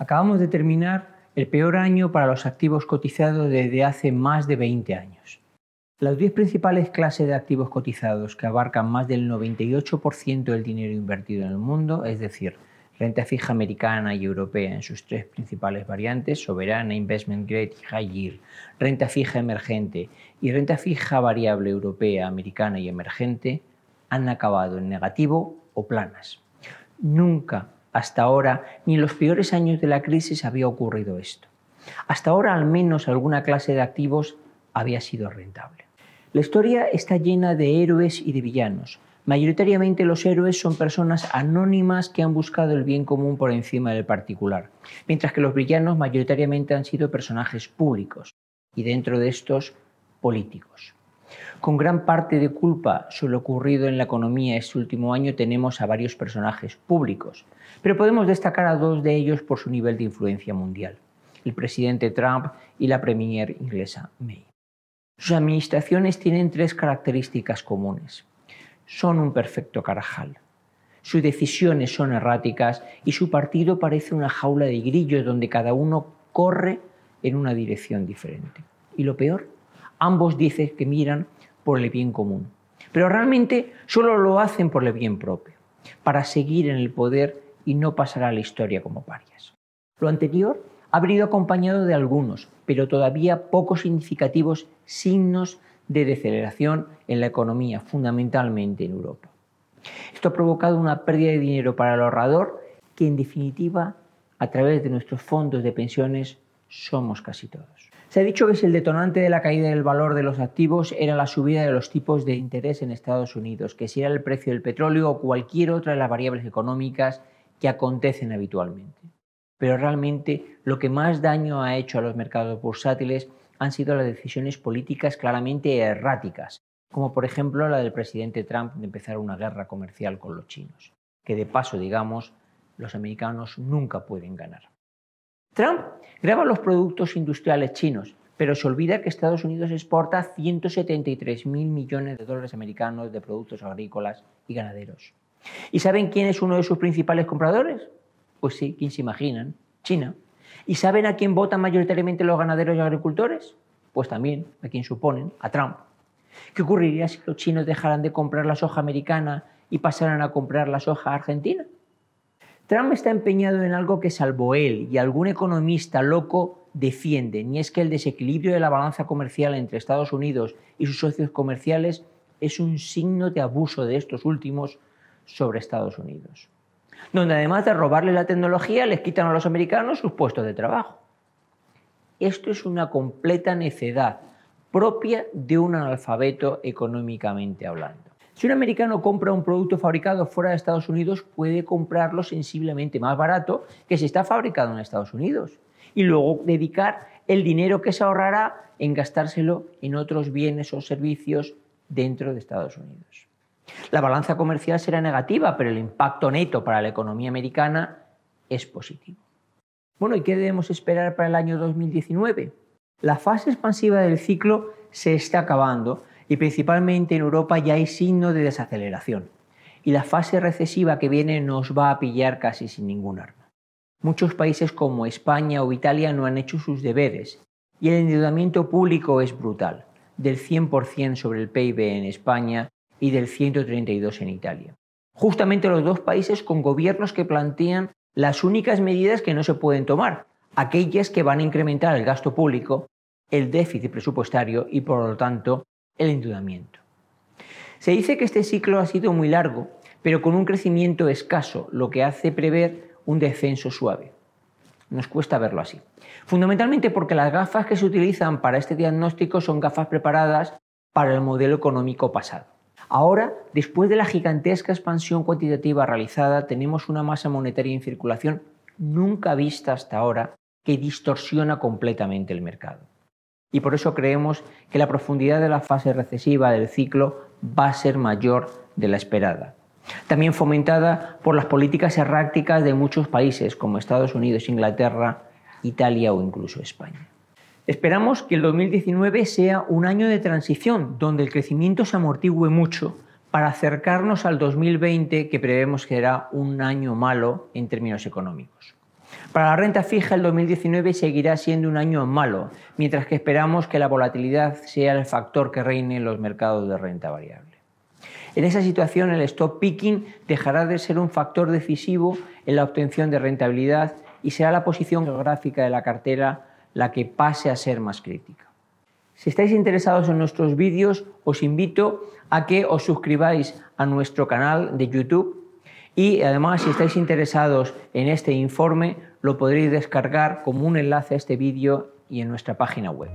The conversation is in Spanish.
Acabamos de terminar el peor año para los activos cotizados desde hace más de 20 años. Las 10 principales clases de activos cotizados que abarcan más del 98% del dinero invertido en el mundo, es decir, renta fija americana y europea en sus tres principales variantes, soberana, investment grade y high yield, renta fija emergente y renta fija variable europea, americana y emergente, han acabado en negativo o planas. Nunca hasta ahora, ni en los peores años de la crisis había ocurrido esto. Hasta ahora al menos alguna clase de activos había sido rentable. La historia está llena de héroes y de villanos. Mayoritariamente los héroes son personas anónimas que han buscado el bien común por encima del particular, mientras que los villanos mayoritariamente han sido personajes públicos y dentro de estos políticos. Con gran parte de culpa sobre lo ocurrido en la economía este último año tenemos a varios personajes públicos, pero podemos destacar a dos de ellos por su nivel de influencia mundial, el presidente Trump y la premier inglesa May. Sus administraciones tienen tres características comunes. Son un perfecto carajal. Sus decisiones son erráticas y su partido parece una jaula de grillos donde cada uno corre en una dirección diferente. Y lo peor, ambos dicen que miran por el bien común, pero realmente solo lo hacen por el bien propio, para seguir en el poder y no pasar a la historia como parias. Lo anterior ha venido acompañado de algunos, pero todavía poco significativos signos de deceleración en la economía, fundamentalmente en Europa. Esto ha provocado una pérdida de dinero para el ahorrador que en definitiva, a través de nuestros fondos de pensiones, somos casi todos. Se ha dicho que si el detonante de la caída del valor de los activos era la subida de los tipos de interés en Estados Unidos, que si era el precio del petróleo o cualquier otra de las variables económicas que acontecen habitualmente. Pero realmente lo que más daño ha hecho a los mercados bursátiles han sido las decisiones políticas claramente erráticas, como por ejemplo la del presidente Trump de empezar una guerra comercial con los chinos, que de paso, digamos, los americanos nunca pueden ganar. Trump graba los productos industriales chinos, pero se olvida que Estados Unidos exporta 173 mil millones de dólares americanos de productos agrícolas y ganaderos. ¿Y saben quién es uno de sus principales compradores? Pues sí, ¿quién se imaginan? China. ¿Y saben a quién votan mayoritariamente los ganaderos y agricultores? Pues también a quien suponen, a Trump. ¿Qué ocurriría si los chinos dejaran de comprar la soja americana y pasaran a comprar la soja argentina? Trump está empeñado en algo que salvo él y algún economista loco defienden, y es que el desequilibrio de la balanza comercial entre Estados Unidos y sus socios comerciales es un signo de abuso de estos últimos sobre Estados Unidos, donde además de robarle la tecnología les quitan a los americanos sus puestos de trabajo. Esto es una completa necedad propia de un analfabeto económicamente hablando. Si un americano compra un producto fabricado fuera de Estados Unidos, puede comprarlo sensiblemente más barato que si está fabricado en Estados Unidos. Y luego dedicar el dinero que se ahorrará en gastárselo en otros bienes o servicios dentro de Estados Unidos. La balanza comercial será negativa, pero el impacto neto para la economía americana es positivo. Bueno, ¿y qué debemos esperar para el año 2019? La fase expansiva del ciclo se está acabando y principalmente en Europa ya hay signo de desaceleración. Y la fase recesiva que viene nos va a pillar casi sin ningún arma. Muchos países como España o Italia no han hecho sus deberes y el endeudamiento público es brutal, del 100% sobre el PIB en España y del 132% en Italia. Justamente los dos países con gobiernos que plantean las únicas medidas que no se pueden tomar, aquellas que van a incrementar el gasto público, el déficit presupuestario y por lo tanto el endeudamiento. Se dice que este ciclo ha sido muy largo, pero con un crecimiento escaso, lo que hace prever un descenso suave. Nos cuesta verlo así. Fundamentalmente porque las gafas que se utilizan para este diagnóstico son gafas preparadas para el modelo económico pasado. Ahora, después de la gigantesca expansión cuantitativa realizada, tenemos una masa monetaria en circulación nunca vista hasta ahora que distorsiona completamente el mercado y por eso creemos que la profundidad de la fase recesiva del ciclo va a ser mayor de la esperada. También fomentada por las políticas erráticas de muchos países como Estados Unidos, Inglaterra, Italia o incluso España. Esperamos que el 2019 sea un año de transición donde el crecimiento se amortigüe mucho para acercarnos al 2020 que prevemos que será un año malo en términos económicos. Para la renta fija, el 2019 seguirá siendo un año malo, mientras que esperamos que la volatilidad sea el factor que reine en los mercados de renta variable. En esa situación, el stop picking dejará de ser un factor decisivo en la obtención de rentabilidad y será la posición geográfica de la cartera la que pase a ser más crítica. Si estáis interesados en nuestros vídeos, os invito a que os suscribáis a nuestro canal de YouTube y además si estáis interesados en este informe lo podréis descargar como un enlace a este vídeo y en nuestra página web.